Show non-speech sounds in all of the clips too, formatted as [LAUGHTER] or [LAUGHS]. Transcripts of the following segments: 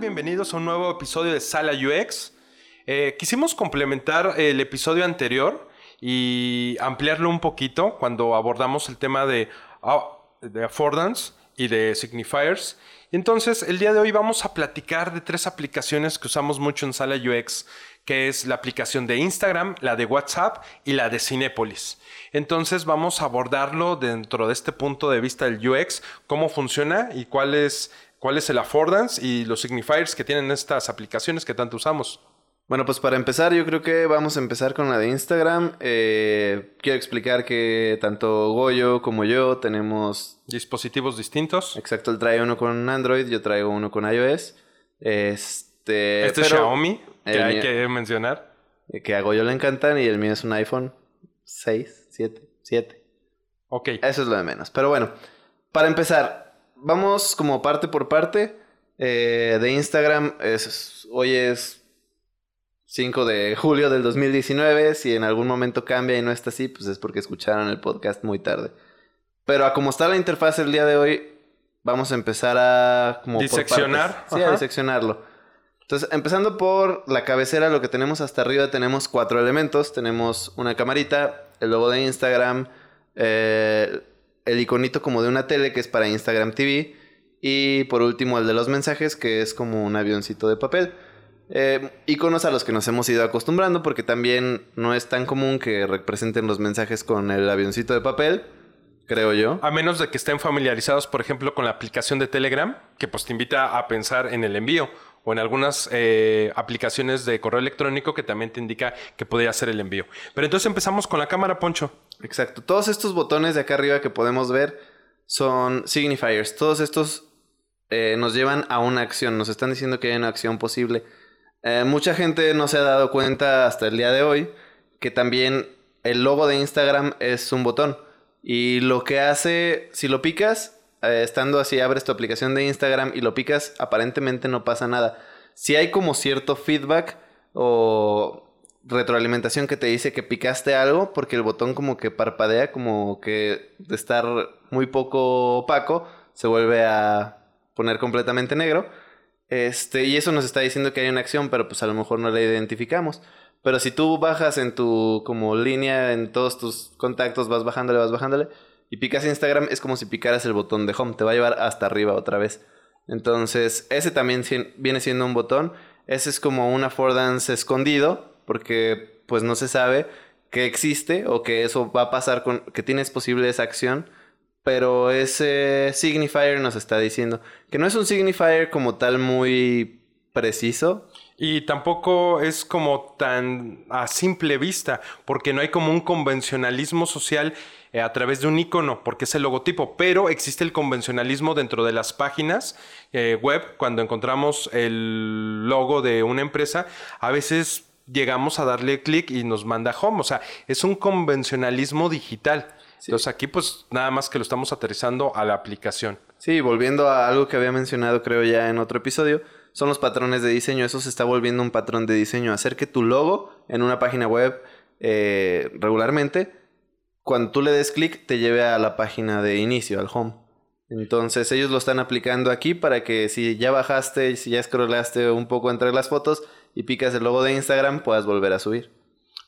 Bienvenidos a un nuevo episodio de Sala UX. Eh, quisimos complementar el episodio anterior y ampliarlo un poquito cuando abordamos el tema de, ah, de affordance y de signifiers. Entonces, el día de hoy vamos a platicar de tres aplicaciones que usamos mucho en Sala UX, que es la aplicación de Instagram, la de WhatsApp y la de Cinepolis. Entonces, vamos a abordarlo dentro de este punto de vista del UX, cómo funciona y cuál es, cuál es el affordance y los signifiers que tienen estas aplicaciones que tanto usamos. Bueno, pues para empezar, yo creo que vamos a empezar con la de Instagram. Eh, quiero explicar que tanto Goyo como yo tenemos... Dispositivos distintos. Exacto, él trae uno con Android, yo traigo uno con iOS. Este, este es Xiaomi, que hay que mencionar. Que a Goyo le encantan y el mío es un iPhone 6, 7, 7. Ok. Eso es lo de menos. Pero bueno, para empezar, vamos como parte por parte. Eh, de Instagram, es, hoy es 5 de julio del 2019. Si en algún momento cambia y no está así, pues es porque escucharon el podcast muy tarde. Pero a como está la interfaz el día de hoy, vamos a empezar a... Como diseccionar. Sí, a diseccionarlo. Entonces, empezando por la cabecera, lo que tenemos hasta arriba, tenemos cuatro elementos. Tenemos una camarita, el logo de Instagram, eh, el iconito como de una tele que es para Instagram TV. Y por último, el de los mensajes, que es como un avioncito de papel. Eh, iconos a los que nos hemos ido acostumbrando porque también no es tan común que representen los mensajes con el avioncito de papel, creo yo. A menos de que estén familiarizados, por ejemplo, con la aplicación de Telegram, que pues te invita a pensar en el envío o en algunas eh, aplicaciones de correo electrónico que también te indica que podría hacer el envío. Pero entonces empezamos con la cámara, Poncho. Exacto. Todos estos botones de acá arriba que podemos ver son signifiers. Todos estos eh, nos llevan a una acción. Nos están diciendo que hay una acción posible. Eh, mucha gente no se ha dado cuenta hasta el día de hoy que también el logo de Instagram es un botón. Y lo que hace, si lo picas, eh, estando así, abres tu aplicación de Instagram y lo picas, aparentemente no pasa nada. Si hay como cierto feedback o retroalimentación que te dice que picaste algo, porque el botón como que parpadea, como que de estar muy poco opaco, se vuelve a poner completamente negro. Este, y eso nos está diciendo que hay una acción, pero pues a lo mejor no la identificamos. Pero si tú bajas en tu como línea, en todos tus contactos, vas bajándole, vas bajándole, y picas Instagram, es como si picaras el botón de home, te va a llevar hasta arriba otra vez. Entonces, ese también viene siendo un botón. Ese es como un affordance escondido, porque pues no se sabe que existe o que eso va a pasar con, que tienes posible esa acción pero ese signifier nos está diciendo que no es un signifier como tal muy preciso. Y tampoco es como tan a simple vista, porque no hay como un convencionalismo social a través de un icono, porque es el logotipo, pero existe el convencionalismo dentro de las páginas eh, web, cuando encontramos el logo de una empresa, a veces llegamos a darle clic y nos manda home, o sea, es un convencionalismo digital. Entonces aquí pues nada más que lo estamos aterrizando a la aplicación. Sí, volviendo a algo que había mencionado creo ya en otro episodio, son los patrones de diseño. Eso se está volviendo un patrón de diseño. Hacer que tu logo en una página web eh, regularmente, cuando tú le des clic, te lleve a la página de inicio, al home. Entonces ellos lo están aplicando aquí para que si ya bajaste, si ya scrollaste un poco entre las fotos y picas el logo de Instagram, puedas volver a subir.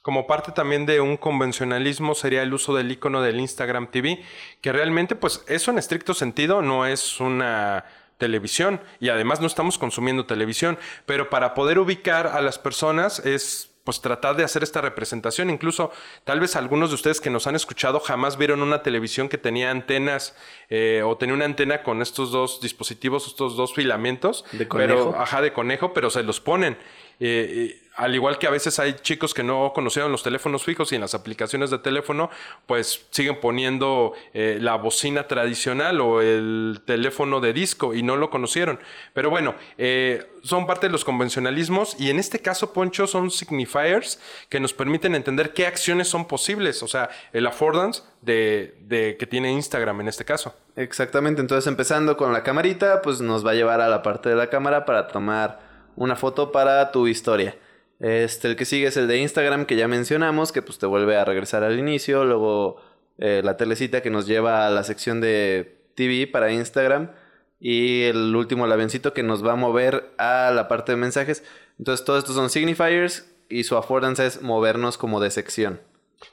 Como parte también de un convencionalismo sería el uso del icono del Instagram TV, que realmente pues eso en estricto sentido no es una televisión y además no estamos consumiendo televisión, pero para poder ubicar a las personas es pues tratar de hacer esta representación. Incluso tal vez algunos de ustedes que nos han escuchado jamás vieron una televisión que tenía antenas eh, o tenía una antena con estos dos dispositivos, estos dos filamentos. De conejo. Pero, ajá, de conejo, pero se los ponen. Eh, al igual que a veces hay chicos que no conocieron los teléfonos fijos y en las aplicaciones de teléfono, pues siguen poniendo eh, la bocina tradicional o el teléfono de disco y no lo conocieron. Pero bueno, eh, son parte de los convencionalismos y en este caso, Poncho, son signifiers que nos permiten entender qué acciones son posibles, o sea, el affordance de que tiene Instagram en este caso. Exactamente, entonces empezando con la camarita, pues nos va a llevar a la parte de la cámara para tomar una foto para tu historia. Este, el que sigue es el de Instagram que ya mencionamos, que pues te vuelve a regresar al inicio. Luego eh, la telecita que nos lleva a la sección de TV para Instagram. y el último, el avioncito que nos va a mover a la parte de mensajes. Entonces, todos estos son signifiers y su affordanza es movernos como de sección.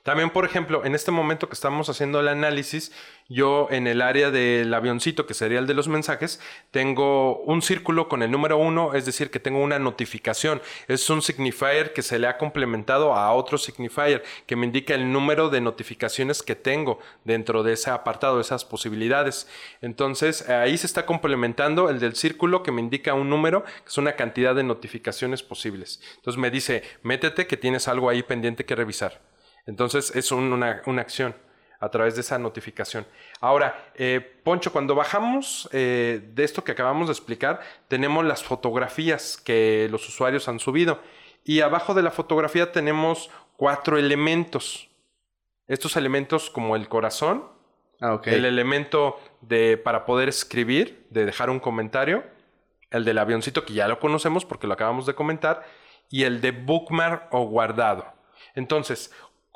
También, por ejemplo, en este momento que estamos haciendo el análisis, yo en el área del avioncito, que sería el de los mensajes, tengo un círculo con el número uno, es decir, que tengo una notificación. Es un signifier que se le ha complementado a otro signifier que me indica el número de notificaciones que tengo dentro de ese apartado, esas posibilidades. Entonces, ahí se está complementando el del círculo que me indica un número, que es una cantidad de notificaciones posibles. Entonces me dice, métete que tienes algo ahí pendiente que revisar. Entonces es una, acción a través de esa notificación. Ahora, eh, Poncho, cuando bajamos eh, de esto que acabamos de explicar, tenemos las fotografías que los usuarios han subido. Y abajo de la fotografía tenemos cuatro elementos. Estos elementos como el corazón, ah, el elemento de para poder escribir, de dejar un comentario, el del avioncito que ya lo conocemos porque lo acabamos de comentar, y el de bookmark o guardado. Entonces,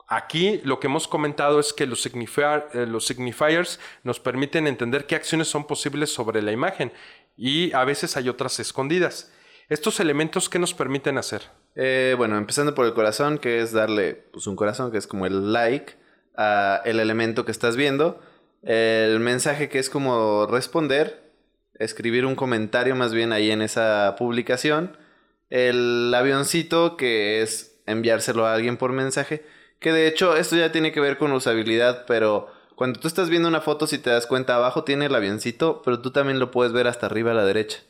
Aquí lo que hemos comentado es que los, eh, los, signifiers nos permiten entender qué acciones son posibles sobre la imagen y a veces hay otras escondidas. ¿Estos elementos qué nos permiten hacer? Eh, bueno, empezando por el corazón, que es darle pues, un corazón, que es como el like a el elemento que estás viendo. El mensaje que es como responder, escribir un comentario más bien ahí en esa publicación. El avioncito que es enviárselo a alguien por mensaje que de hecho esto ya tiene que ver con usabilidad, pero cuando tú estás viendo una foto, si te das cuenta, abajo tiene el avioncito, pero tú también lo puedes ver hasta arriba a la derecha.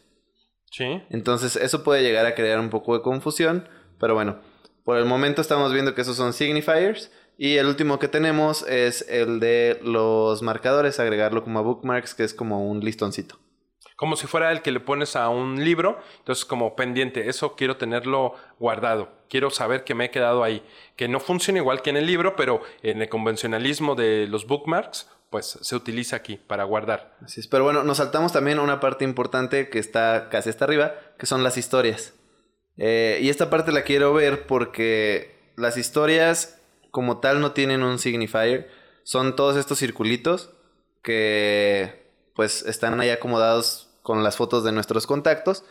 Sí. Entonces eso puede llegar a crear un poco de confusión, pero bueno, por el momento estamos viendo que esos son signifiers. Y el último que tenemos es el de los marcadores, agregarlo como a bookmarks, que es como un listoncito como si fuera el que le pones a un libro, entonces como pendiente, eso quiero tenerlo guardado, quiero saber que me he quedado ahí, que no funciona igual que en el libro, pero en el convencionalismo de los bookmarks, pues se utiliza aquí para guardar. Así pero bueno, nos saltamos también a una parte importante que está casi hasta arriba, que son las historias. Eh, y esta parte la quiero ver porque las historias como tal no tienen un signifier, son todos estos circulitos que pues están ahí acomodados con las fotos de nuestros contactos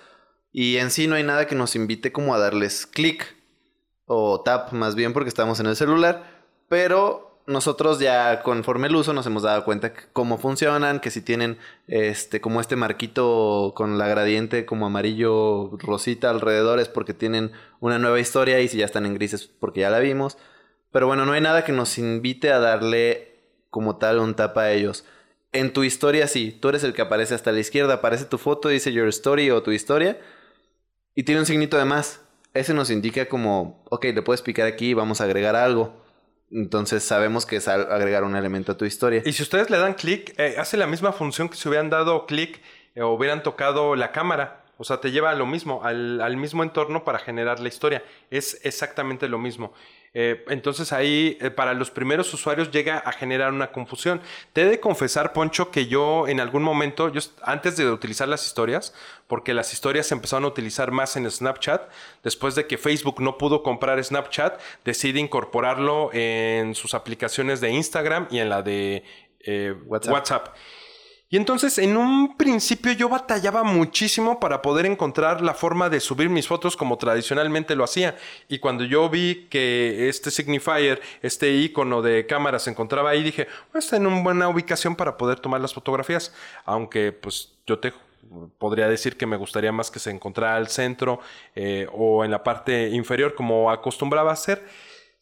y en sí no hay nada que nos invite como a darles clic o tap más bien porque estamos en el celular, pero nosotros ya conforme el uso nos hemos dado cuenta cómo funcionan, que si tienen este como este marquito con la gradiente como amarillo rosita alrededor es porque tienen una nueva historia y si ya están en grises porque ya la vimos. Pero bueno, no hay nada que nos invite a darle como tal un tap a ellos. En tu historia sí, tú eres el que aparece hasta la izquierda, aparece tu foto, dice your story o tu historia y tiene un signito de más. Ese nos indica como, ok, le puedes picar aquí vamos a agregar algo. Entonces sabemos que es agregar un elemento a tu historia. Y si ustedes le dan clic, eh, hace la misma función que si hubieran dado clic eh, o hubieran tocado la cámara. O sea, te lleva a lo mismo, al mismo entorno para generar la historia. Es exactamente lo mismo. Eh, entonces ahí eh, para los primeros usuarios llega a generar una confusión. Te he de confesar, Poncho, que yo en algún momento, yo, antes de utilizar las historias, porque las historias se empezaron a utilizar más en Snapchat, después de que Facebook no pudo comprar Snapchat, decidí incorporarlo en sus aplicaciones de Instagram y en la de eh, WhatsApp. Y entonces en un principio yo batallaba muchísimo para poder encontrar la forma de subir mis fotos como tradicionalmente lo hacía. Y cuando yo vi que este signifier, este icono de cámara se encontraba ahí, dije, está en una buena ubicación para poder tomar las fotografías. Aunque pues yo te podría decir que me gustaría más que se encontrara al centro eh, o en la parte inferior como acostumbraba a hacer.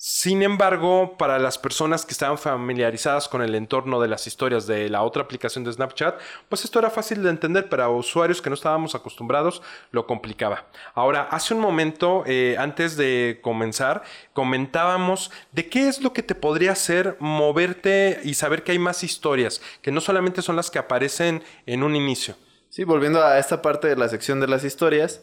Sin embargo, para las personas que estaban familiarizadas con el entorno de las historias de la otra aplicación de Snapchat, pues esto era fácil de entender, pero a usuarios que no estábamos acostumbrados lo complicaba. Ahora, hace un momento, eh, antes de comenzar, comentábamos de qué es lo que te podría hacer moverte y saber que hay más historias, que no solamente son las que aparecen en un inicio. Sí, volviendo a esta parte de la sección de las historias,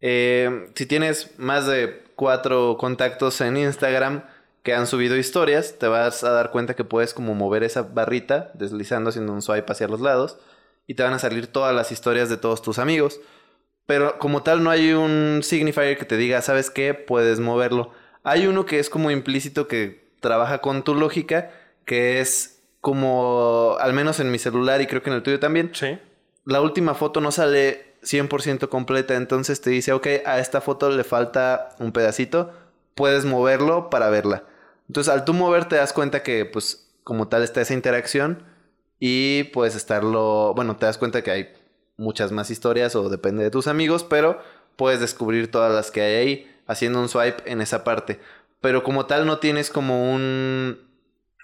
eh, si tienes más de cuatro contactos en Instagram que han subido historias, te vas a dar cuenta que puedes como mover esa barrita deslizando haciendo un swipe hacia los lados y te van a salir todas las historias de todos tus amigos. Pero como tal no hay un signifier que te diga, ¿sabes qué? Puedes moverlo. Hay uno que es como implícito que trabaja con tu lógica, que es como, al menos en mi celular y creo que en el tuyo también. Sí. la última foto no sale 100% completa, entonces te dice, ok, a esta foto le falta un pedacito, puedes moverlo para verla. Entonces al tú mover te das cuenta que pues como tal está esa interacción y puedes estarlo, bueno, te das cuenta que hay muchas más historias o depende de tus amigos, pero puedes descubrir todas las que hay ahí haciendo un swipe en esa parte. Pero como tal no tienes como un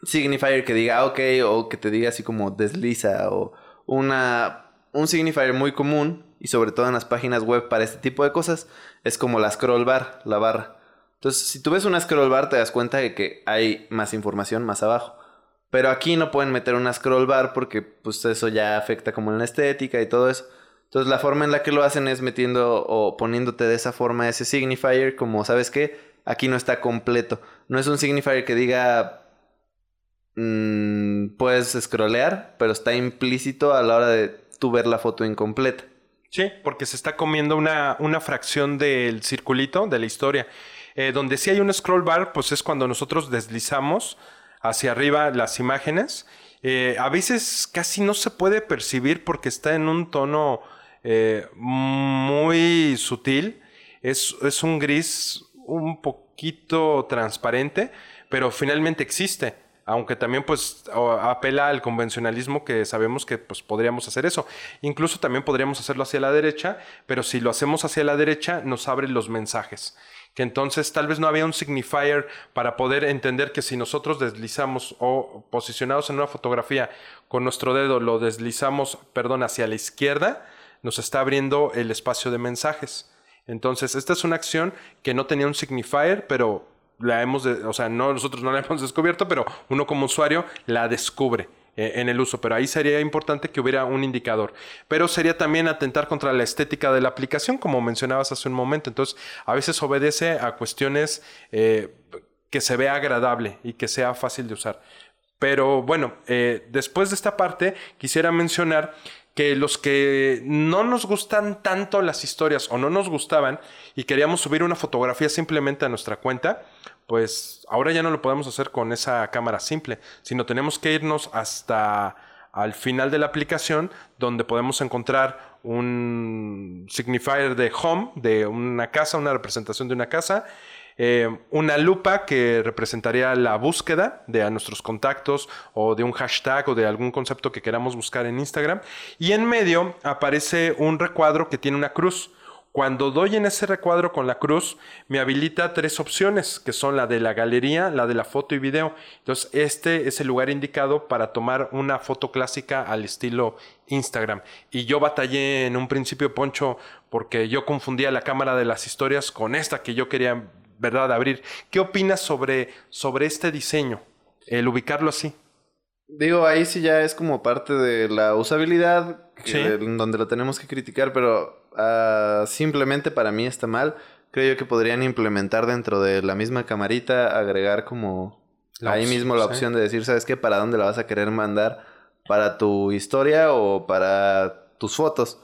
signifier que diga, ok, o que te diga así como desliza o una, un signifier muy común y sobre todo en las páginas web para este tipo de cosas es como la scroll bar, la barra. Entonces, si tú ves una scroll bar te das cuenta de que hay más información más abajo. Pero aquí no pueden meter una scroll bar porque pues eso ya afecta como en la estética y todo eso. Entonces la forma en la que lo hacen es metiendo o poniéndote de esa forma ese signifier como, ¿sabes qué? Aquí no está completo. No es un signifier que diga mmm, puedes scrollear, pero está implícito a la hora de tú ver la foto incompleta. Sí, porque se está comiendo una, una fracción del circulito de la historia. Eh, donde sí hay un scroll bar, pues es cuando nosotros deslizamos hacia arriba las imágenes. Eh, a veces casi no se puede percibir porque está en un tono eh, muy sutil. Es, es, un gris un poquito transparente, pero finalmente existe. Aunque también pues apela al convencionalismo que sabemos que pues podríamos hacer eso. Incluso también podríamos hacerlo hacia la derecha, pero si lo hacemos hacia la derecha nos abre los mensajes que entonces tal vez no había un signifier para poder entender que si nosotros deslizamos o posicionados en una fotografía con nuestro dedo lo deslizamos, perdón, hacia la izquierda, nos está abriendo el espacio de mensajes. Entonces, esta es una acción que no tenía un signifier, pero la hemos, o sea, no, nosotros no la [LAUGHS] hemos descubierto, pero uno como usuario la descubre. Eh, en el uso, pero ahí sería importante que hubiera un indicador. Pero sería también atentar contra la estética de la aplicación, como mencionabas hace un momento. Entonces, a veces obedece a cuestiones eh, que se vea agradable y que sea fácil de usar. Pero bueno, eh, después de esta parte, quisiera mencionar que los que no nos gustan tanto las historias o no nos gustaban y queríamos subir una fotografía simplemente a nuestra cuenta, pues ahora ya no lo podemos hacer con esa cámara simple, sino tenemos que irnos hasta al final de la aplicación donde podemos encontrar un signifier de home, de una casa, una representación de una casa, eh, una lupa que representaría la búsqueda de a nuestros contactos o de un hashtag o de algún concepto que queramos buscar en Instagram. Y en medio aparece un recuadro que tiene una cruz. Cuando doy en ese recuadro con la cruz, me habilita tres opciones, que son la de la galería, la de la foto y video. Entonces, este es el lugar indicado para tomar una foto clásica al estilo Instagram. Y yo batallé en un principio, Poncho, porque yo confundía la cámara de las historias con esta que yo quería, ¿verdad?, abrir. ¿Qué opinas sobre, sobre este diseño? El ubicarlo así. Digo, ahí sí ya es como parte de la usabilidad, donde lo tenemos que criticar, pero Ah, simplemente para mí está mal. Creo yo que podrían implementar dentro de la misma camarita, agregar como ahí mismo la opción de decir, ¿sabes qué? ¿Para dónde la vas a querer mandar? ¿Para tu historia o para tus fotos?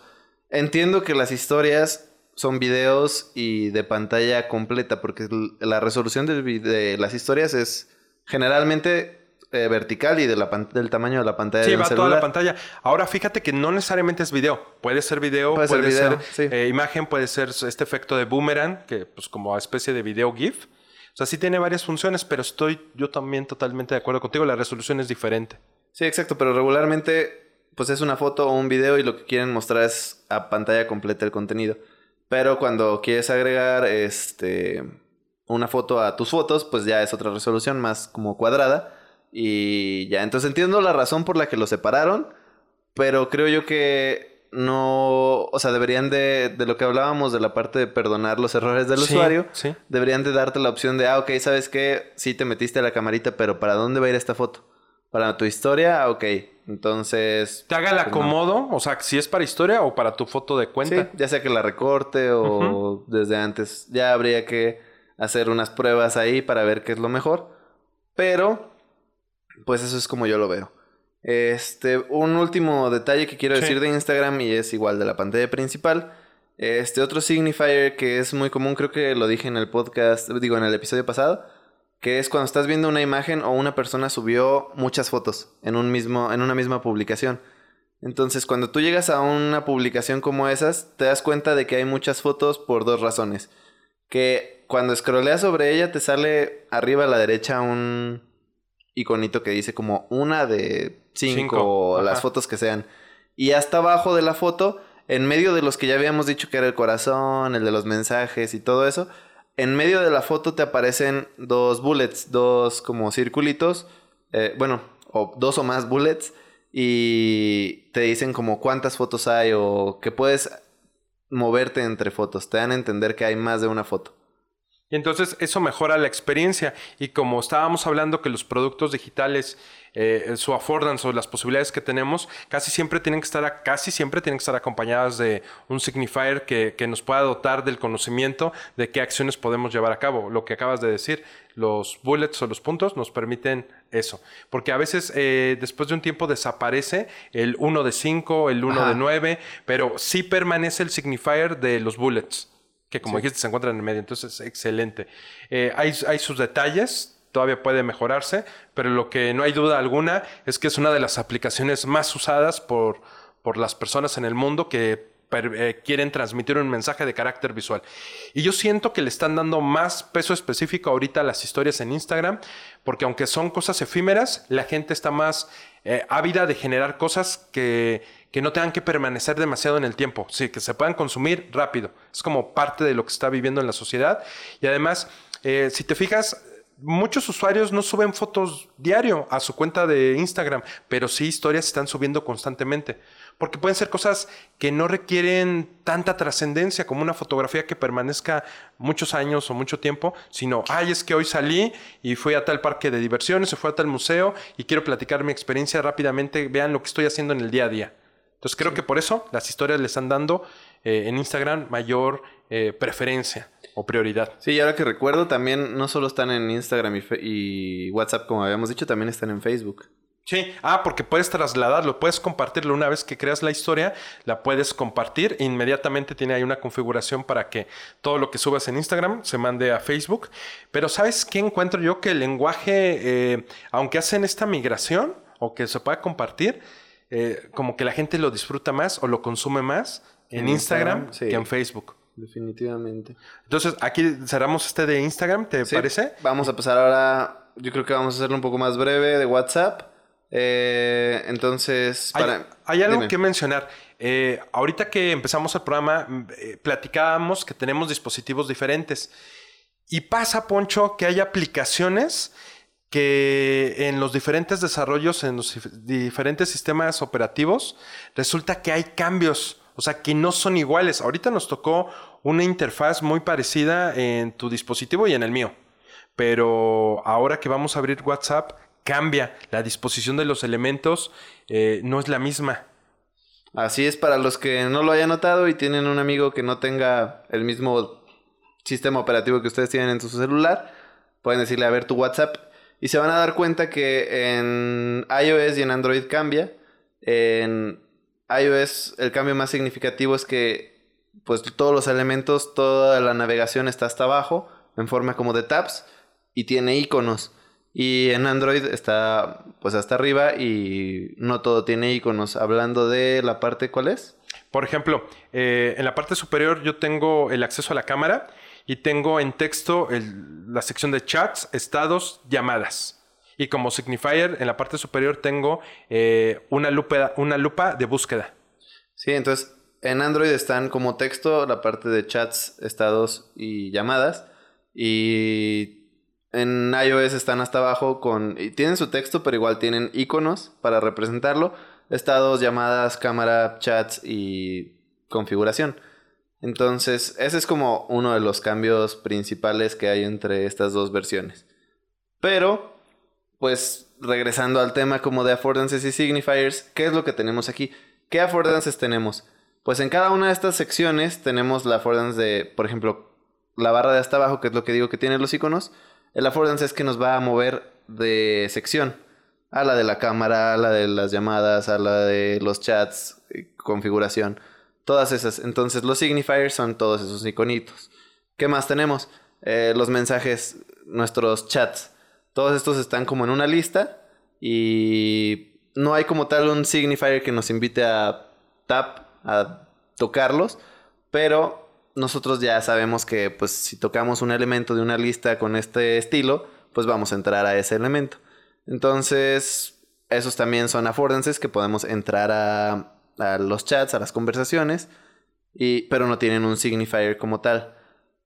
Entiendo que las historias son videos y de pantalla completa, porque la resolución de las historias es generalmente eh, vertical y de la del tamaño de la pantalla. Sí, va toda la pantalla. Ahora fíjate que no necesariamente es video. Puede ser video, puede, ser, eh, imagen, puede ser este efecto de boomerang, que pues como especie de video GIF. O sea, sí tiene varias funciones, pero estoy yo también totalmente de acuerdo contigo. La resolución es diferente. Sí, exacto, pero regularmente pues es una foto o un video y lo que quieren mostrar es a pantalla completa el contenido. Pero cuando quieres agregar este una foto a tus fotos, pues ya es otra resolución más como cuadrada y ya, entonces entiendo la razón por la que lo separaron, pero creo yo que no, o sea, deberían de, de lo que hablábamos de la parte de perdonar los errores del usuario, deberían de darte la opción de, ah, ok, ¿sabes qué? Sí te metiste a la camarita, pero ¿para dónde va a ir esta foto? ¿Para tu historia? Ah, ok. Entonces... ¿Te haga el pues, acomodo? O sea, si es para historia o para tu foto de cuenta. Sí, ya sea que la recorte o desde antes. Ya habría que hacer unas pruebas ahí para ver qué es lo mejor. Pero pues eso es como yo lo veo. Este, un último detalle que quiero decir de Instagram y es igual de la pantalla principal. Este otro signifier que es muy común, creo que lo dije en el podcast, digo en el episodio pasado, que es cuando estás viendo una imagen o una persona subió muchas fotos en un mismo en una misma publicación. Entonces, cuando tú llegas a una publicación como esas, te das cuenta de que hay muchas fotos por dos razones. Que cuando scrolleas sobre ella te sale arriba a la derecha un iconito que dice como una de cinco, Cinco, o las fotos que sean. Y hasta abajo de la foto, en medio de los que ya habíamos dicho que era el corazón, el de los mensajes y todo eso, en medio de la foto te aparecen dos bullets, dos como circulitos, eh, bueno, o dos o más bullets, y te dicen como cuántas fotos hay o que puedes moverte entre fotos. Te dan a entender que hay más de una foto. Y entonces eso mejora la experiencia. Y como estábamos hablando que los productos digitales, eh, su affordance o las posibilidades que tenemos, casi siempre tienen que estar, a- casi siempre tienen que estar acompañadas de un signifier que, que nos pueda dotar del conocimiento de qué acciones podemos llevar a cabo. Lo que acabas de decir, los bullets o los puntos nos permiten eso. Porque a veces eh, después de un tiempo desaparece el 1 de 5, el 1 Ajá. de 9, pero sí permanece el signifier de los bullets que como dijiste se encuentran en el medio, entonces excelente. Eh, hay, hay sus detalles, todavía puede mejorarse, pero lo que no hay duda alguna es que es una de las aplicaciones más usadas por, por las personas en el mundo que per- eh, quieren transmitir un mensaje de carácter visual. Y yo siento que le están dando más peso específico ahorita a las historias en Instagram, porque aunque son cosas efímeras, la gente está más eh, ávida de generar cosas que, que no tengan que permanecer demasiado en el tiempo, sí, que se puedan consumir rápido. Es como parte de lo que está viviendo en la sociedad. Y además, eh, si te fijas, muchos usuarios no suben fotos diario a su cuenta de Instagram, pero sí historias están subiendo constantemente. Porque pueden ser cosas que no requieren tanta trascendencia como una fotografía que permanezca muchos años o mucho tiempo, sino, ay, es que hoy salí y fui a tal parque de diversiones, o fui a tal museo y quiero platicar mi experiencia rápidamente, vean lo que estoy haciendo en el día a día. Entonces creo que por eso las historias le están dando eh, en Instagram mayor eh, preferencia o prioridad. Sí, y ahora que recuerdo, también no solo están en Instagram y WhatsApp, como habíamos dicho, también están en Facebook. Sí, ah, porque puedes trasladarlo, puedes compartirlo una vez que creas la historia, la puedes compartir, e inmediatamente tiene ahí una configuración para que todo lo que subas en Instagram se mande a Facebook. Pero ¿sabes qué encuentro yo? Que el lenguaje, eh, aunque hacen esta migración o que se pueda compartir, eh, como que la gente lo disfruta más o lo consume más en, En Instagram, Instagram, sí. que en Facebook. Definitivamente. Entonces, aquí cerramos este de Instagram, ¿te Sí, parece? Vamos a pasar ahora, yo creo que vamos a hacerlo un poco más breve de WhatsApp. Eh, entonces, Hay, para... hay algo Dime. que mencionar. Eh, ahorita que empezamos el programa, eh, platicábamos que tenemos dispositivos diferentes. Y pasa, Poncho, que hay aplicaciones que en los diferentes desarrollos, en los dif- diferentes sistemas operativos, resulta que hay cambios. O sea, que no son iguales. Ahorita nos tocó una interfaz muy parecida en tu dispositivo y en el mío. Pero ahora que vamos a abrir WhatsApp, cambia. La disposición de los elementos eh, no es la misma. Así es, para los que no lo hayan notado y tienen un amigo que no tenga el mismo sistema operativo que ustedes tienen en su celular, pueden decirle a ver tu WhatsApp y se van a dar cuenta que en iOS y en Android cambia. En iOS el cambio más significativo es que pues todos los elementos, toda la navegación está hasta abajo en forma como de tabs y tiene iconos. Y en Android está pues hasta arriba y no todo tiene iconos. Hablando de la parte, ¿cuál es? Por ejemplo, eh, en la parte superior yo tengo el acceso a la cámara y tengo en texto el- la sección de chats, estados, llamadas. Y como signifier, en la parte superior tengo eh, una, lupa, una lupa de búsqueda. Sí, entonces en Android están como texto la parte de chats, estados y llamadas. Y en iOS están hasta abajo con... Y tienen su texto, pero igual tienen iconos para representarlo. Estados, llamadas, cámara, chats y configuración. Entonces, ese es como uno de los cambios principales que hay entre estas dos versiones. Pero, pues, regresando al tema como de affordances y signifiers, ¿qué es lo que tenemos aquí? ¿Qué affordances tenemos? Pues en cada una de estas secciones tenemos la affordance de, por ejemplo, la barra de hasta abajo, que es lo que digo que tiene los iconos. El affordance es que nos va a mover de sección a la de la cámara, a la de las llamadas, a la de los chats, eh, configuración, todas esas. Entonces los signifiers son todos esos iconitos. ¿Qué más tenemos? Eh, los mensajes, nuestros chats. Todos estos están como en una lista y no hay como tal un signifier que nos invite a tap, a tocarlos, pero nosotros ya sabemos que pues si tocamos un elemento de una lista con este estilo, pues vamos a entrar a ese elemento. Entonces, esos también son affordances que podemos entrar a, a los chats, a las conversaciones, y, pero no tienen un signifier como tal.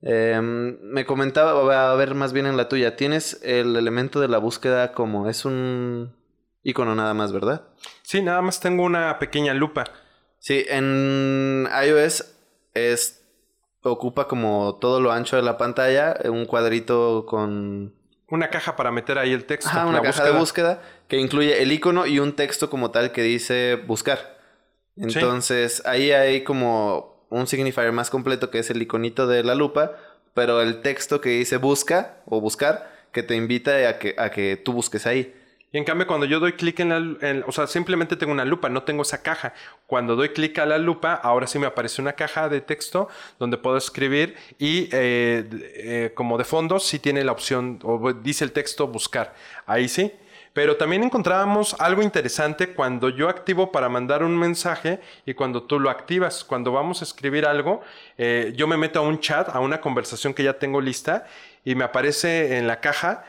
Em, me comentaba, a ver más bien en la tuya, tienes el elemento de la búsqueda como es un icono nada más, ¿verdad? Sí, nada más tengo una pequeña lupa. Sí, en iOS es ocupa como todo lo ancho de la pantalla, un cuadrito con una caja para meter ahí el texto. Ajá, una caja de búsqueda que incluye el icono y un texto como tal que dice buscar. Entonces, ahí hay como un signifier más completo que es el iconito de la lupa, pero el texto que dice busca o buscar que te invita a que, a que tú busques ahí. Y en cambio, cuando yo doy clic en la... o sea, simplemente tengo una lupa, no tengo esa caja. Cuando doy clic a la lupa, ahora sí me aparece una caja de texto donde puedo escribir y eh, eh, como de fondo sí tiene la opción, o dice el texto buscar. Ahí sí. Pero también encontrábamos algo interesante cuando yo activo para mandar un mensaje y cuando tú lo activas. Cuando vamos a escribir algo, eh, yo me meto a un chat, a una conversación que ya tengo lista y me aparece en la caja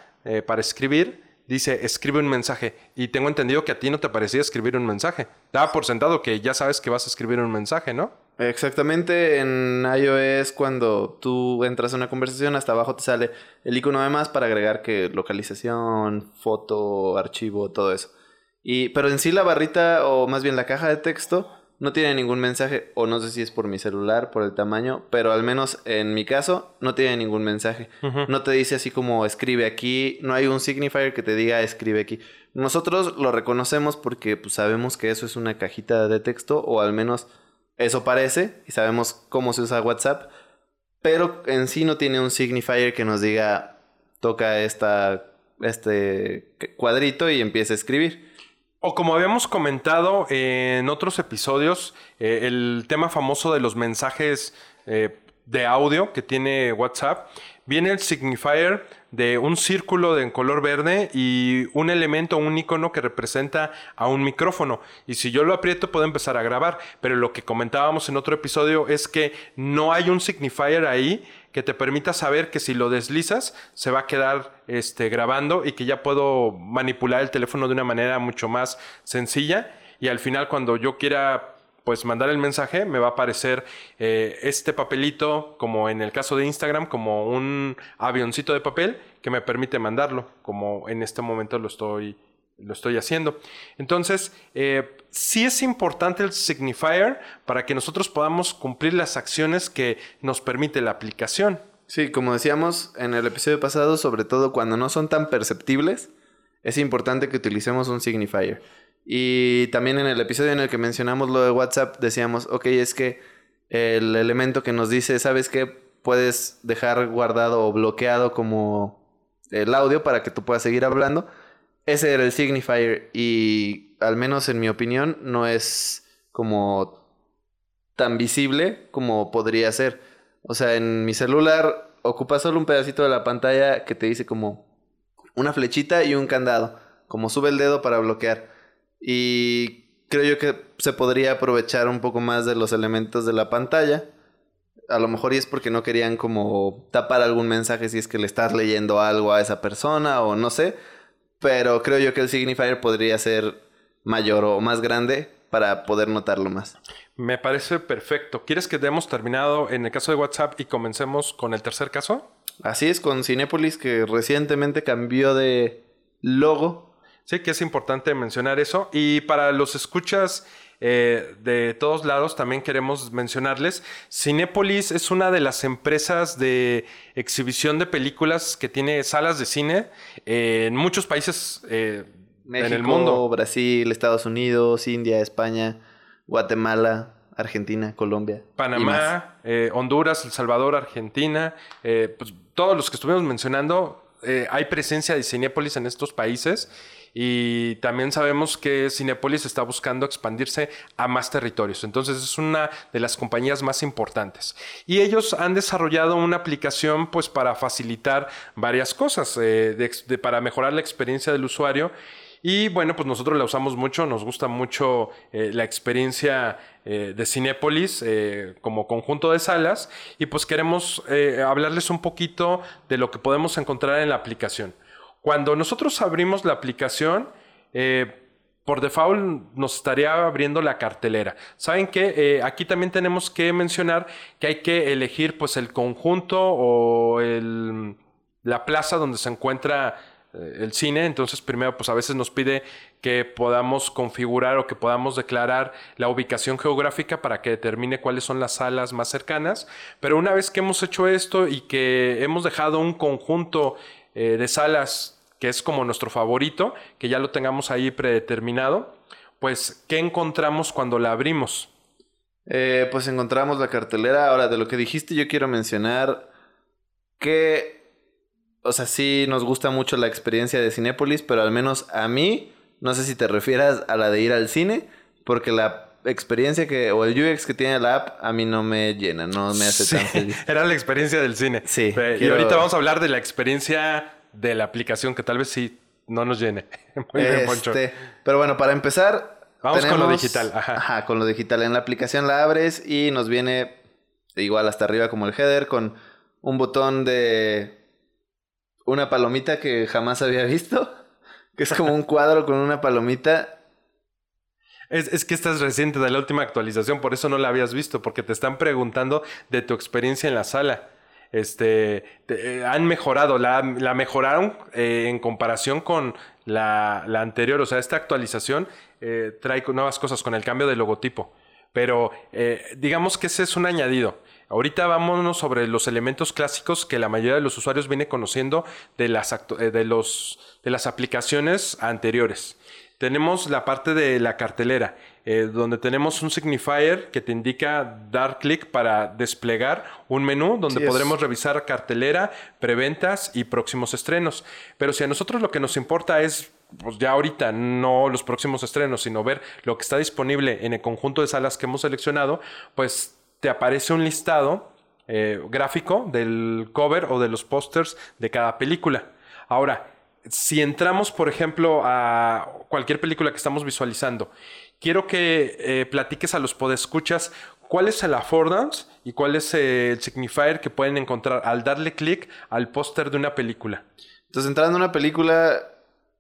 para escribir dice escribe un mensaje. Y tengo entendido que a ti no te parecía escribir un mensaje. Daba por sentado que ya sabes que vas a escribir un mensaje, ¿no? Exactamente, en iOS cuando tú entras a una conversación, hasta abajo te sale el icono de más para agregar que localización, foto, archivo, todo eso. Y, pero en sí la barrita o más bien la caja de texto no tiene ningún mensaje, o no sé si es por mi celular, por el tamaño, pero al menos en mi caso no tiene ningún mensaje. No te dice así como escribe aquí, no hay un signifier que te diga escribe aquí. Nosotros lo reconocemos porque pues, sabemos que eso es una cajita de texto, o al menos eso parece, y sabemos cómo se usa WhatsApp, pero en sí no tiene un signifier que nos diga toca esta, este cuadrito y empieza a escribir. O como habíamos comentado en otros episodios, eh, el tema famoso de los mensajes eh, de audio que tiene WhatsApp, viene el signifier de un círculo en color verde y un elemento, un icono que representa a un micrófono. Y si yo lo aprieto puedo empezar a grabar. Pero lo que comentábamos en otro episodio es que no hay un signifier ahí que te permita saber que si lo deslizas se va a quedar este, grabando y que ya puedo manipular el teléfono de una manera mucho más sencilla. Y al final cuando yo quiera pues mandar el mensaje, me va a aparecer eh, este papelito, como en el caso de Instagram, como un avioncito de papel que me permite mandarlo, como en este momento lo estoy, lo estoy haciendo. Entonces, eh, sí es importante el signifier para que nosotros podamos cumplir las acciones que nos permite la aplicación. Sí, como decíamos en el episodio pasado, sobre todo cuando no son tan perceptibles, es importante que utilicemos un signifier. Y también en el episodio en el que mencionamos lo de WhatsApp decíamos, ok, es que el elemento que nos dice, ¿sabes qué? Puedes dejar guardado o bloqueado como el audio para que tú puedas seguir hablando. Ese era el signifier y al menos en mi opinión no es como tan visible como podría ser. O sea, en mi celular ocupa solo un pedacito de la pantalla que te dice como una flechita y un candado, como sube el dedo para bloquear. Y creo yo que se podría aprovechar un poco más de los elementos de la pantalla. A lo mejor y es porque no querían como tapar algún mensaje si es que le estás leyendo algo a esa persona o no sé. Pero creo yo que el signifier podría ser mayor o más grande para poder notarlo más. Me parece perfecto. ¿Quieres que demos terminado en el caso de WhatsApp y comencemos con el tercer caso? Así es, con Cinepolis que recientemente cambió de logo Sí, que es importante mencionar eso. Y para los escuchas eh, de todos lados, también queremos mencionarles, Cinépolis es una de las empresas de exhibición de películas que tiene salas de cine en muchos países eh, en el mundo. Brasil, Estados Unidos, India, España, Guatemala. Argentina, Colombia. Panamá, eh, Honduras, El Salvador, Argentina, pues todos los que estuvimos mencionando, hay presencia de Cinépolis en estos países y también sabemos que Cinepolis está buscando expandirse a más territorios. Entonces es una de las compañías más importantes. Y ellos han desarrollado una aplicación pues para facilitar varias cosas, eh, para mejorar la experiencia del usuario. Y bueno, pues nosotros la usamos mucho, nos gusta mucho eh, la experiencia eh, de Cinépolis eh, como conjunto de salas y pues queremos hablarles un poquito de lo que podemos encontrar en la aplicación. Cuando nosotros abrimos la aplicación, por default nos estaría abriendo la cartelera. Saben que aquí también tenemos que mencionar que hay que elegir pues el conjunto o la plaza donde se encuentra eh, el cine, entonces primero pues a veces nos pide que podamos configurar o que podamos declarar la ubicación geográfica para que determine cuáles son las salas más cercanas, pero una vez que hemos hecho esto y que hemos dejado un conjunto eh, de salas que es como nuestro favorito, que ya lo tengamos ahí predeterminado, pues ¿qué encontramos cuando la abrimos? Eh, pues encontramos la cartelera. Ahora, de lo que dijiste, yo quiero mencionar que o sea, sí nos gusta mucho la experiencia de Cinépolis, pero al menos a mí, no sé si te refieras a la de ir al cine, porque la experiencia que, o el UX que tiene la app, a mí no me llena, no me hace tan feliz. [LAUGHS] Era la experiencia del cine. Sí. Y ahorita vamos a hablar de la experiencia de la aplicación, que tal vez sí no nos llene. [LAUGHS] Muy bien, Poncho. Este, pero bueno, para empezar. Vamos con lo digital. Ajá. Ajá, con lo digital. En la aplicación la abres y nos viene igual hasta arriba como el header con un botón de una palomita que jamás había visto. [LAUGHS] Que es como un cuadro con una palomita. Es, que esta es reciente de la última actualización, por eso no la habías visto, porque te están preguntando de tu experiencia en la sala. Este, eh, han mejorado, la, mejoraron eh, en comparación con la, anterior. O sea, esta actualización eh, trae nuevas cosas con el cambio de logotipo. Pero digamos que ese es un añadido. Ahorita vámonos sobre los elementos clásicos que la mayoría de los usuarios viene conociendo de las, de los, de las aplicaciones anteriores. Tenemos la parte de la cartelera, eh, donde tenemos un signifier que te indica dar clic para desplegar un menú donde podremos revisar cartelera, preventas y próximos estrenos. Pero si a nosotros lo que nos importa es pues ya ahorita no los próximos estrenos, sino ver lo que está disponible en el conjunto de salas que hemos seleccionado, pues te aparece un listado eh, gráfico del cover o de los pósters de cada película. Ahora, si entramos, por ejemplo, a cualquier película que estamos visualizando, quiero que eh, platiques a los podescuchas cuál es el affordance y cuál es el signifier que pueden encontrar al darle clic al póster de una película. Entonces, entrando en una película,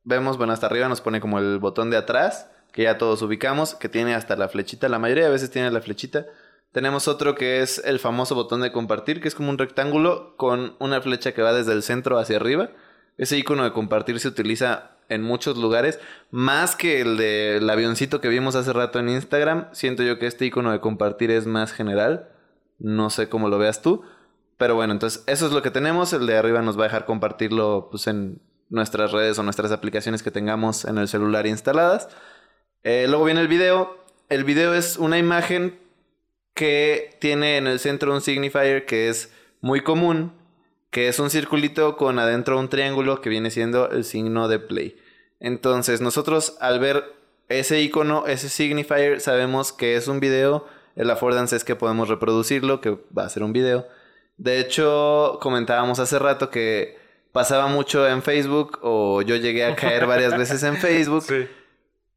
vemos, bueno, hasta arriba nos pone como el botón de atrás, que ya todos ubicamos, que tiene hasta la flechita, la mayoría de veces tiene la flechita. Tenemos otro que es el famoso botón de compartir, que es como un rectángulo con una flecha que va desde el centro hacia arriba. Ese icono de compartir se utiliza en muchos lugares, más que el del avioncito que vimos hace rato en Instagram. Siento yo que este icono de compartir es más general. No sé cómo lo veas tú. Pero bueno, entonces eso es lo que tenemos. El de arriba nos va a dejar compartirlo pues, en nuestras redes o nuestras aplicaciones que tengamos en el celular instaladas. Eh, luego viene el video. El video es una imagen que tiene en el centro un signifier que es muy común, que es un circulito con adentro un triángulo que viene siendo el signo de play. Entonces nosotros al ver ese icono, ese signifier, sabemos que es un video. El affordance es que podemos reproducirlo, que va a ser un video. De hecho, comentábamos hace rato que pasaba mucho en Facebook, o yo llegué a caer varias veces en [LAUGHS] Facebook,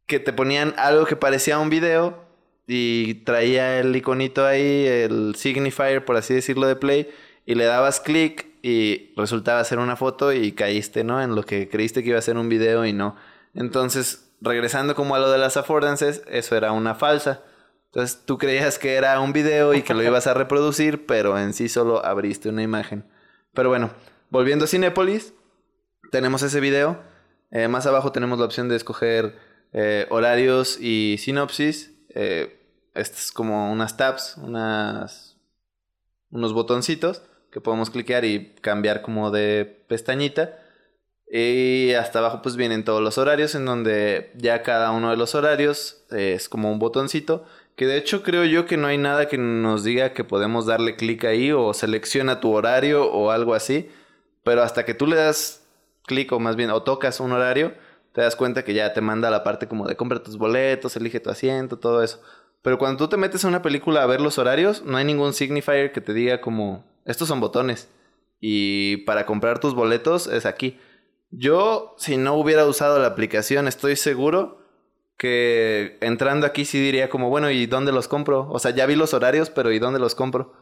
que te ponían algo que parecía un video y traía el iconito ahí, el signifier, por así decirlo, de play, y le dabas clic y resultaba ser una foto y caíste, ¿no? En lo que creíste que iba a ser un video y no. Entonces, regresando como a lo de las affordances, eso era una falsa. Entonces, tú creías que era un video y que lo ibas a reproducir, [LAUGHS] pero en sí solo abriste una imagen. Pero bueno, volviendo a Cinepolis, tenemos ese video. Eh, más abajo tenemos la opción de escoger eh, horarios y sinopsis. Eh, estas es como unas tabs, unas, unos botoncitos que podemos cliquear y cambiar como de pestañita. Y hasta abajo pues vienen todos los horarios en donde ya cada uno de los horarios es como un botoncito. Que de hecho creo yo que no hay nada que nos diga que podemos darle clic ahí o selecciona tu horario o algo así. Pero hasta que tú le das clic o más bien o tocas un horario, te das cuenta que ya te manda la parte como de compra tus boletos, elige tu asiento, todo eso. Pero cuando tú te metes a una película a ver los horarios, no hay ningún signifier que te diga como, estos son botones. Y para comprar tus boletos es aquí. Yo, si no hubiera usado la aplicación, estoy seguro que entrando aquí sí diría como, bueno, ¿y dónde los compro? O sea, ya vi los horarios, pero ¿y dónde los compro?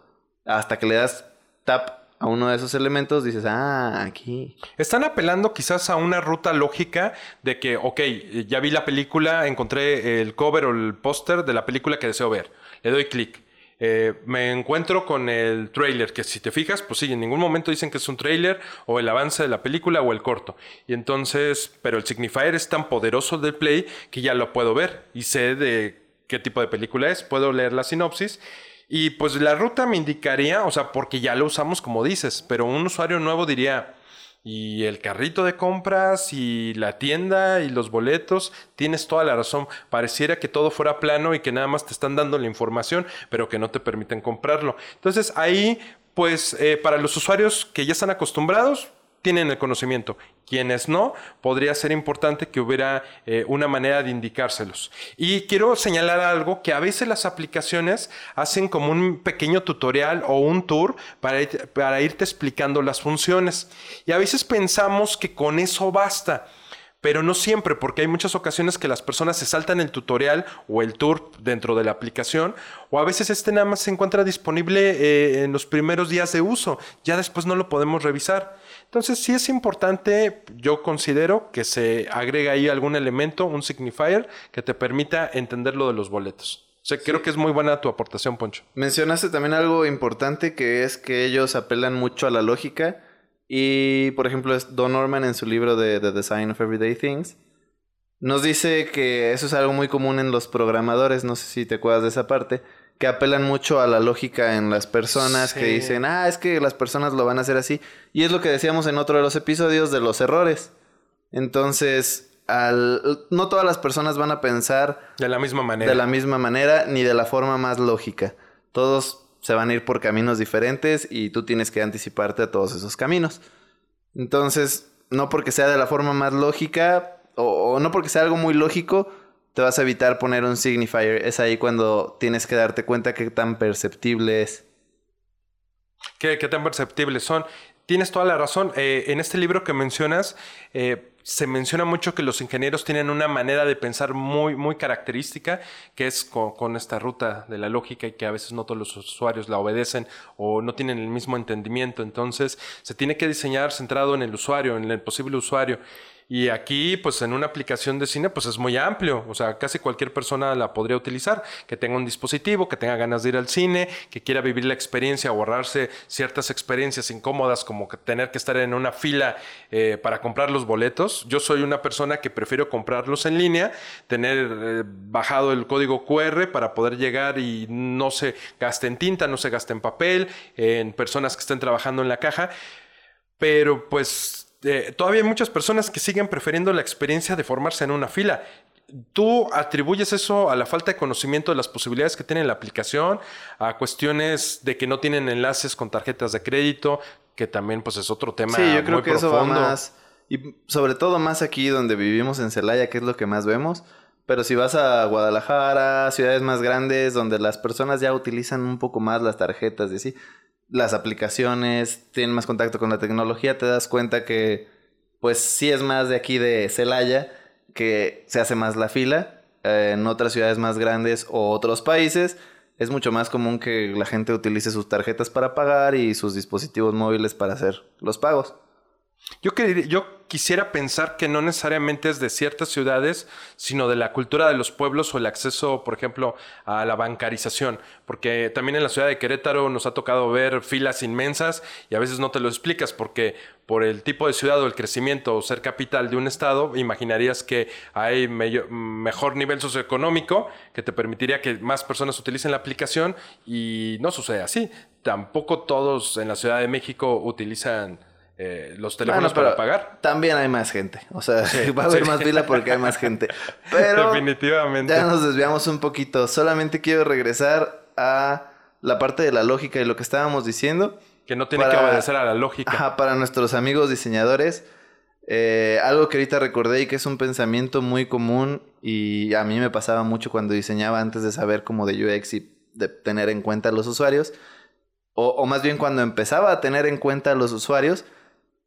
Hasta que le das tap a uno de esos elementos, dices, ah, aquí. Están apelando quizás a una ruta lógica de que, ok, ya vi la película, encontré el cover o el póster de la película que deseo ver. Le doy clic. Eh, me encuentro con el trailer, que si te fijas, pues sí, en ningún momento dicen que es un trailer o el avance de la película o el corto. Y entonces, pero el signifier es tan poderoso del play que ya lo puedo ver y sé de qué tipo de película es, puedo leer la sinopsis y pues la ruta me indicaría, o sea, porque ya lo usamos como dices, pero un usuario nuevo diría, y el carrito de compras y la tienda y los boletos, tienes toda la razón. Pareciera que todo fuera plano y que nada más te están dando la información, pero que no te permiten comprarlo. Entonces ahí, pues eh, para los usuarios que ya están acostumbrados, tienen el conocimiento. Quienes no, podría ser importante que hubiera eh, una manera de indicárselos. Y quiero señalar algo que a veces las aplicaciones hacen como un pequeño tutorial o un tour para, para irte explicando las funciones. Y a veces pensamos que con eso basta pero no siempre, porque hay muchas ocasiones que las personas se saltan el tutorial o el tour dentro de la aplicación, o a veces este nada más se encuentra disponible eh, en los primeros días de uso, ya después no lo podemos revisar. Entonces sí es importante, yo considero que se agregue ahí algún elemento, un signifier, que te permita entender lo de los boletos. O sea, creo que es muy buena tu aportación, Poncho. Mencionaste también algo importante que es que ellos apelan mucho a la lógica y, por ejemplo, Don Norman en su libro de The Design of Everyday Things nos dice que eso es algo muy común en los programadores, no sé si te acuerdas de esa parte, que apelan mucho a la lógica en las personas, que dicen, ah, es que las personas lo van a hacer así. Y es lo que decíamos en otro de los episodios de los errores. Entonces, al, no todas las personas van a pensar de la misma manera. De la misma manera, ni de la forma más lógica. Todos se van a ir por caminos diferentes y tú tienes que anticiparte a todos esos caminos. Entonces, no porque sea de la forma más lógica, o, no porque sea algo muy lógico, te vas a evitar poner un signifier. Es ahí cuando tienes que darte cuenta qué tan perceptible es. ¿Qué, tan perceptibles son? Tienes toda la razón. Eh, en este libro que mencionas, eh, se menciona mucho que los ingenieros tienen una manera de pensar muy, muy característica, que es con, con, esta ruta de la lógica y que a veces no todos los usuarios la obedecen o no tienen el mismo entendimiento. Entonces, se tiene que diseñar centrado en el usuario, en el posible usuario. Y aquí, pues en una aplicación de cine, pues es muy amplio. O sea, casi cualquier persona la podría utilizar. Que tenga un dispositivo, que tenga ganas de ir al cine, que quiera vivir la experiencia ahorrarse ciertas experiencias incómodas como tener que estar en una fila eh, para comprar los boletos. Yo soy una persona que prefiero comprarlos en línea, tener eh, bajado el código QR para poder llegar y no se gaste en tinta, no se gaste en papel, en personas que estén trabajando en la caja. Pero pues eh, todavía hay muchas personas que siguen prefiriendo la experiencia de formarse en una fila. ¿Tú atribuyes eso a la falta de conocimiento de las posibilidades que tiene la aplicación, a cuestiones de que no tienen enlaces con tarjetas de crédito, que también pues es otro tema Sí, yo creo que eso va más y sobre todo más aquí donde vivimos en Celaya, que es lo que más vemos. Pero si vas a Guadalajara, ciudades más grandes, donde las personas ya utilizan un poco más las tarjetas y así, las aplicaciones, tienen más contacto con la tecnología, te das cuenta que pues sí es más de aquí de Celaya, que se hace más la fila. Eh, en otras ciudades más grandes o otros países es mucho más común que la gente utilice sus tarjetas para pagar y sus dispositivos móviles para hacer los pagos. Yo, yo quisiera pensar que no necesariamente es de ciertas ciudades, sino de la cultura de los pueblos o el acceso, por ejemplo, a la bancarización. Porque también en la ciudad de Querétaro nos ha tocado ver filas inmensas y a veces no te lo explicas porque por el tipo de ciudad o el crecimiento o ser capital de un estado, imaginarías que hay mejor nivel socioeconómico que te permitiría que más personas utilicen la aplicación y no sucede así. Tampoco todos en la Ciudad de México utilizan eh, los teléfonos para pagar. También hay más gente. O sea, [LAUGHS] va a haber más fila porque hay más gente. Pero Definitivamente. ya nos desviamos un poquito. Solamente quiero regresar a la parte de la lógica y lo que estábamos diciendo. Que no tiene que obedecer a la lógica. Ajá, para nuestros amigos diseñadores. Eh, algo que ahorita recordé y que es un pensamiento muy común y a mí me pasaba mucho cuando diseñaba antes de saber cómo de UX y de tener en cuenta a los usuarios. O, o más bien cuando empezaba a tener en cuenta a los usuarios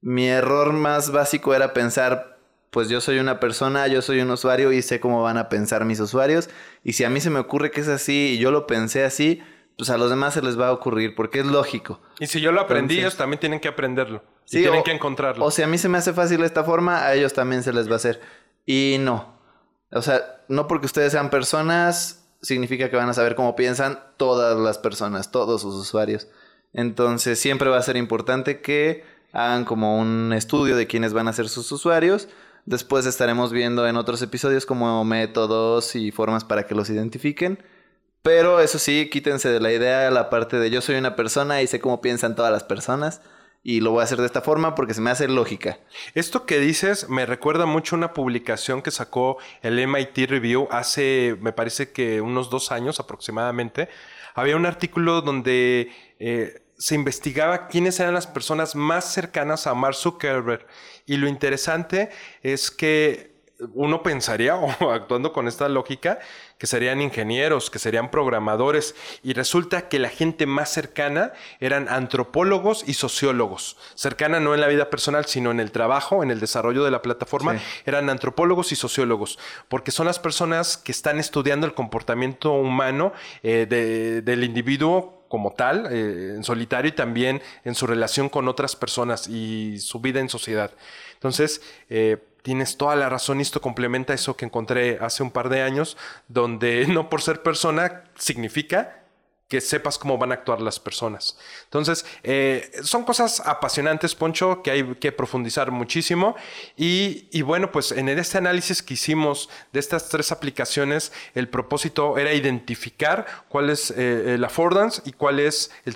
mi error más básico era pensar, pues yo soy una persona, yo soy un usuario y sé cómo van a pensar mis usuarios. Y si a mí se me ocurre que es así y yo lo pensé así, pues a los demás se les va a ocurrir porque es lógico. Y si yo lo aprendí, ellos también tienen que aprenderlo. Sí, tienen que encontrarlo. O si a mí se me hace fácil esta forma, a ellos también se les va a hacer. Y no. O sea, no porque ustedes sean personas, significa que van a saber cómo piensan todas las personas, todos sus usuarios. Entonces siempre va a ser importante que hagan como un estudio de quiénes van a ser sus usuarios. Después estaremos viendo en otros episodios como métodos y formas para que los identifiquen. Pero eso sí, quítense de la idea la parte de yo soy una persona y sé cómo piensan todas las personas. Y lo voy a hacer de esta forma porque se me hace lógica. Esto que dices me recuerda mucho a una publicación que sacó el MIT Review hace, me parece que unos dos años aproximadamente. Había un artículo donde eh, se investigaba quiénes eran las personas más cercanas a Mark Zuckerberg. Y lo interesante es que uno pensaría, [LAUGHS] o actuando con esta lógica, que serían ingenieros, que serían programadores, y resulta que la gente más cercana eran antropólogos y sociólogos. Cercana no en la vida personal, sino en el trabajo, en el desarrollo de la plataforma, eran antropólogos y sociólogos, porque son las personas que están estudiando el comportamiento humano eh, del individuo como tal, eh, en solitario y también en su relación con otras personas y su vida en sociedad. Entonces, eh, tienes toda la razón y esto complementa eso que encontré hace un par de años, donde [LAUGHS] no por ser persona significa que sepas cómo van a actuar las personas. Entonces, eh, son cosas apasionantes, Poncho, que hay que profundizar muchísimo. Y, bueno, pues en este análisis que hicimos de estas tres aplicaciones, el propósito era identificar cuál es eh, el affordance y cuál es el,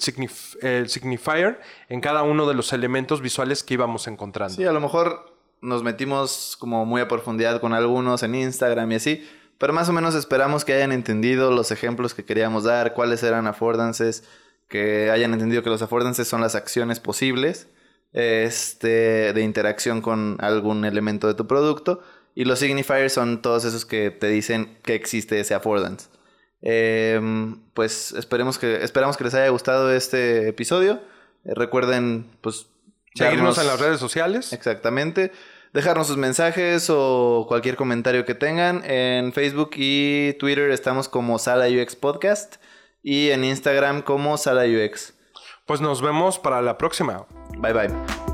el signifier en cada uno de los elementos visuales que íbamos encontrando. Sí, a lo mejor nos metimos como muy a profundidad con algunos en Instagram y así, pero más o menos esperamos que hayan entendido los ejemplos que queríamos dar, cuáles eran affordances, que hayan entendido que los affordances son las acciones posibles este, de interacción con algún elemento de tu producto y los signifiers son todos esos que te dicen que existe ese affordance. Em, pues esperemos que, esperamos que les haya gustado este episodio. Eh, recuerden, pues... Seguirnos en las redes sociales. Exactamente dejarnos sus mensajes o cualquier comentario que tengan. En Facebook y Twitter estamos como Sala UX Podcast y en Instagram como Sala UX. Pues nos vemos para la próxima. Bye bye.